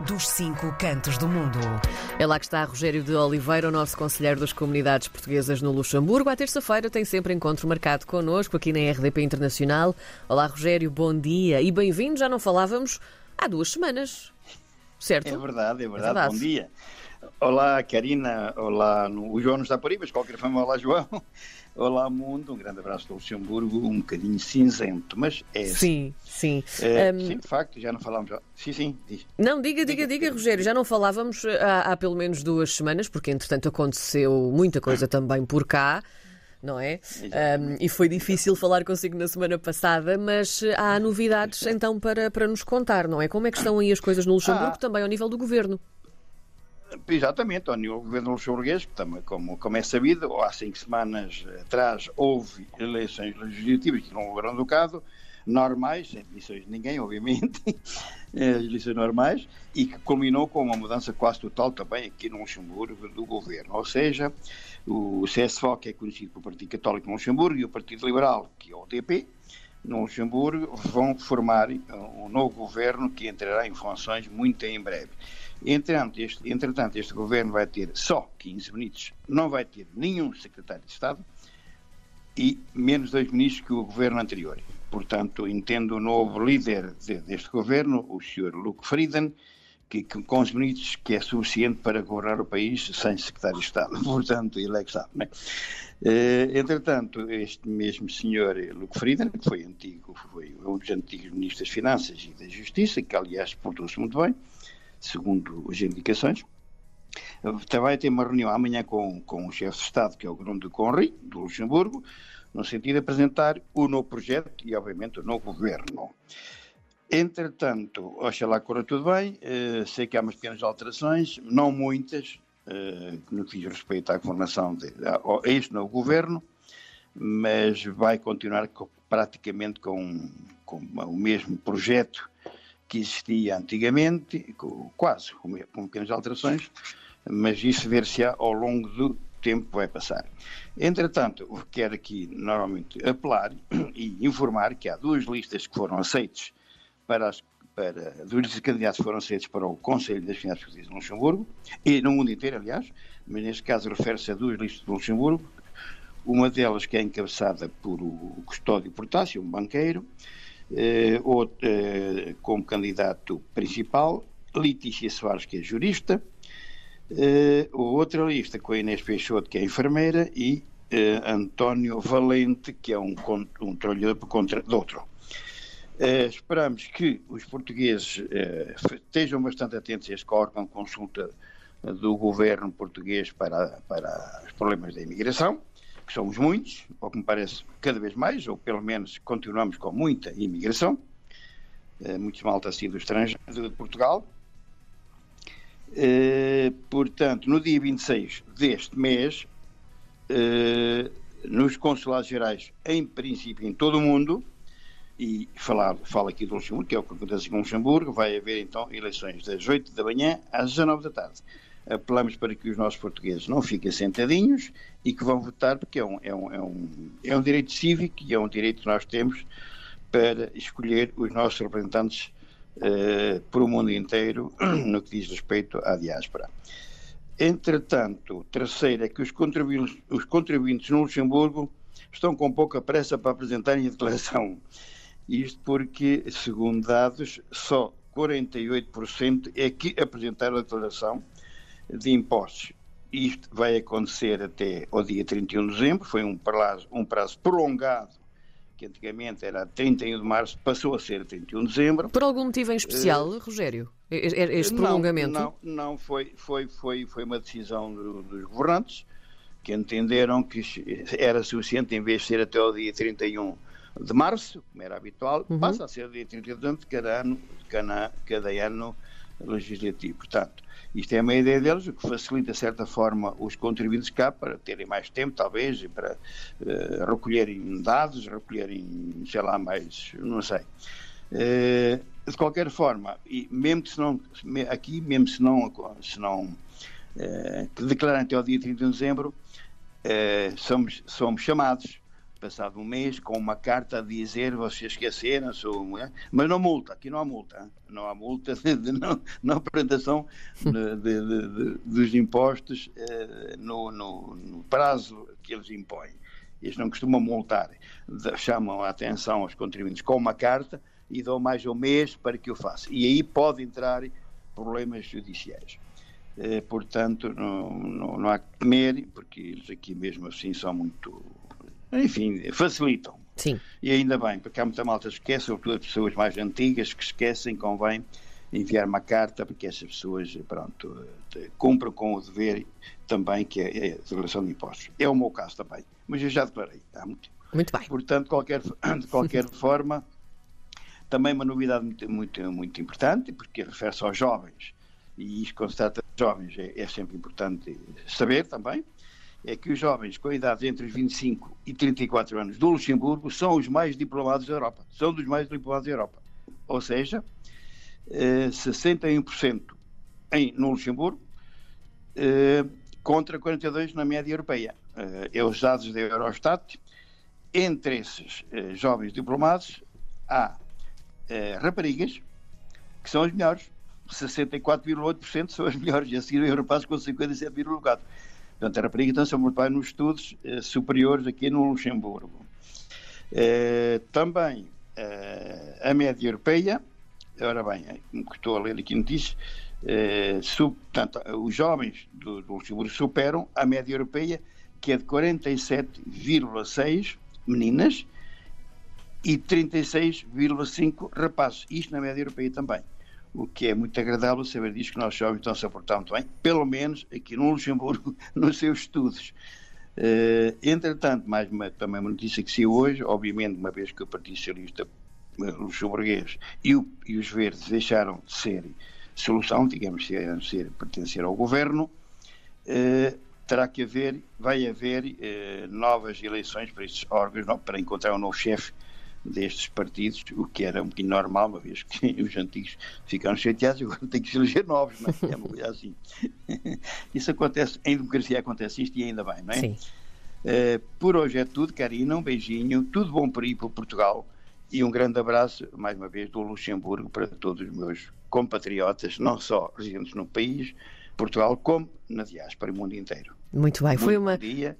dos cinco cantos do mundo. É lá que está Rogério de Oliveira, o nosso conselheiro das comunidades portuguesas no Luxemburgo. À terça-feira tem sempre encontro marcado connosco aqui na RDP Internacional. Olá, Rogério, bom dia e bem-vindo. Já não falávamos há duas semanas, certo? É verdade, é verdade. É verdade. Bom dia. Olá, Karina. Olá, o João não está por aí, mas qualquer forma, olá, João. Olá, mundo. Um grande abraço do Luxemburgo, um bocadinho cinzento, mas é Sim, sim. É, um... Sim, de facto, já não falámos. Sim, sim, diz. Não, diga, diga, diga, Rogério. Já não falávamos há, há pelo menos duas semanas, porque entretanto aconteceu muita coisa também por cá não é? Um, e foi difícil falar consigo na semana passada, mas há novidades então para, para nos contar, não é? Como é que estão aí as coisas no Luxemburgo, ah. também ao nível do governo? Exatamente, ao nível do governo luxemburguês, como, como é sabido, há cinco semanas atrás houve eleições legislativas que não houveram caso, normais, sem de ninguém, obviamente, eleições normais, e que culminou com uma mudança quase total também aqui no Luxemburgo do governo. Ou seja, o CSFO, que é conhecido como Partido Católico no Luxemburgo, e o Partido Liberal, que é o DP, no Luxemburgo, vão formar um novo governo que entrará em funções muito em breve. Entretanto este, entretanto, este governo vai ter só 15 ministros, não vai ter nenhum secretário de Estado e menos dois ministros que o governo anterior. Portanto, entendo o novo líder de, deste governo, o Sr. Luke Frieden, que, que, com os ministros que é suficiente para governar o país sem secretário de Estado. Portanto, ele é que sabe. Né? Uh, entretanto, este mesmo senhor Luke Frieden, que foi antigo, foi um dos antigos ministros das Finanças e da Justiça, que aliás portou-se muito bem, segundo as indicações. Vai ter uma reunião amanhã com, com o chefe de Estado, que é o Grande Conri, do Luxemburgo, no sentido de apresentar o novo projeto e, obviamente, o novo governo. Entretanto, oxalá corra tudo bem, uh, sei que há umas pequenas alterações, não muitas, uh, no que diz respeito à governação de, a, este novo governo, mas vai continuar com, praticamente com, com o mesmo projeto que existia antigamente, quase com, pequenas alterações, mas isso ver-se-á ao longo do tempo que vai passar. Entretanto, quero aqui normalmente apelar e informar que há duas listas que foram aceitas para as para duas candidatos foram aceitos para o Conselho das Finanças Públicas de Luxemburgo, e no mundo inteiro, aliás, mas neste caso refere-se a duas listas de Luxemburgo, uma delas que é encabeçada por o Custódio Portácio, um banqueiro, eh, outro, eh, como candidato principal, Letícia Soares, que é jurista, eh, outra lista com a Inês Peixoto, que é enfermeira, e eh, António Valente, que é um, um contra de outro. Uh, esperamos que os portugueses uh, estejam bastante atentos a este órgão de consulta do governo português para, para os problemas da imigração que somos muitos, ou que me parece cada vez mais, ou pelo menos continuamos com muita imigração, muitos malta assim do estrangeiro, de Portugal. Eh, portanto, no dia 26 deste mês, eh, nos consulados gerais, em princípio em todo o mundo, e falar, falo aqui do Luxemburgo, que é o que acontece com Luxemburgo, vai haver então eleições das 8 da manhã às 19 da tarde. Apelamos para que os nossos portugueses não fiquem sentadinhos e que vão votar, porque é um, é um, é um, é um direito cívico e é um direito que nós temos para escolher os nossos representantes uh, por o mundo inteiro no que diz respeito à diáspora. Entretanto, terceiro é que os contribuintes, os contribuintes no Luxemburgo estão com pouca pressa para apresentarem a declaração. Isto porque, segundo dados, só 48% é que apresentaram a declaração de impostos. Isto vai acontecer até ao dia 31 de dezembro, foi um prazo, um prazo prolongado, que antigamente era 31 de março, passou a ser 31 de dezembro. Por algum motivo em especial, uh, Rogério? Este prolongamento? Não, não, não foi, foi, foi, foi uma decisão do, dos governantes que entenderam que era suficiente, em vez de ser até ao dia 31 de março, como era habitual, uhum. passa a ser dia 31 de dezembro de cada ano, cada, cada ano legislativo. Portanto, isto é uma ideia deles, o que facilita, de certa forma, os contribuintes cá para terem mais tempo, talvez, e para uh, recolherem dados, recolherem, sei lá, mais, não sei. Uh, de qualquer forma, e mesmo se não, aqui, mesmo se não, se não uh, declarem até ao dia 31 de dezembro, somos, somos chamados passado um mês, com uma carta a dizer vocês esqueceram, sou mulher, mas não multa, aqui não há multa, não há multa de, de não, apresentação de, de, dos impostos eh, no, no, no, prazo que eles impõem. Eles não costumam multar, chamam a atenção aos contribuintes com uma carta e dão mais um mês para que o faça. E aí pode entrar problemas judiciais. Eh, portanto, não, não, não há que temer, porque eles aqui mesmo assim são muito enfim, facilitam. Sim. E ainda bem, porque há muita malta que esquece, sobretudo as pessoas mais antigas que esquecem, convém enviar uma carta porque essas pessoas, pronto, cumpram com o dever também que é a declaração de impostos. É o meu caso também, mas eu já declarei há muito tempo. Muito bem. Portanto, qualquer, de qualquer forma, também uma novidade muito, muito, muito importante, porque refere-se aos jovens, e isto quando se trata de jovens é, é sempre importante saber também, é que os jovens com idade entre os 25 e 34 anos do Luxemburgo são os mais diplomados da Europa. São dos mais diplomados da Europa. Ou seja, 61% eh, em, no Luxemburgo eh, contra 42% na média europeia. Eh, é os dados da Eurostat. Entre esses jovens diplomados há raparigas que são as melhores. 64,8% são as melhores, e a seguir os rapazes com 57,4%. Portanto, a rapariga então se multiplica nos estudos eh, superiores aqui no Luxemburgo. Eh, também eh, a média europeia, ora bem, como estou a ler aqui notícias, eh, sub, portanto, os jovens do, do Luxemburgo superam a média europeia, que é de 47,6 meninas e 36,5 rapazes. Isto na média europeia também o que é muito agradável saber disso, que nossos jovens estão-se a portar muito bem, pelo menos aqui no Luxemburgo, nos seus estudos. Uh, entretanto, mais uma, também uma notícia que saiu hoje, obviamente, uma vez que o Partido Socialista eh, luxemburguês e, o, e os verdes deixaram de ser solução, digamos, de ser, pertencer ao governo, uh, terá que haver, vai haver uh, novas eleições para estes órgãos, não, para encontrar um novo chefe destes partidos, o que era um bocadinho normal, uma vez que os antigos ficaram chateados, agora tem que se eleger novos, não é? É uma coisa assim. Isso acontece, em democracia acontece isto e ainda bem, não é? Sim. Uh, por hoje é tudo, Karina, um beijinho, tudo bom por aí para Portugal e um grande abraço, mais uma vez, do Luxemburgo para todos os meus compatriotas, não só residentes no país, Portugal, como na diáspora e mundo inteiro. Muito bem, foi Muito uma. Bom dia,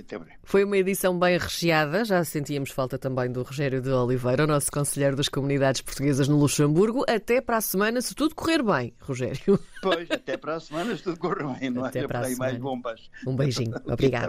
até breve. Foi uma edição bem recheada, já sentíamos falta também do Rogério de Oliveira, o nosso conselheiro das comunidades portuguesas no Luxemburgo. Até para a semana, se tudo correr bem, Rogério. Pois, até para a semana, se tudo correr bem, não até é? Para aí mais bombas. Um beijinho, obrigada.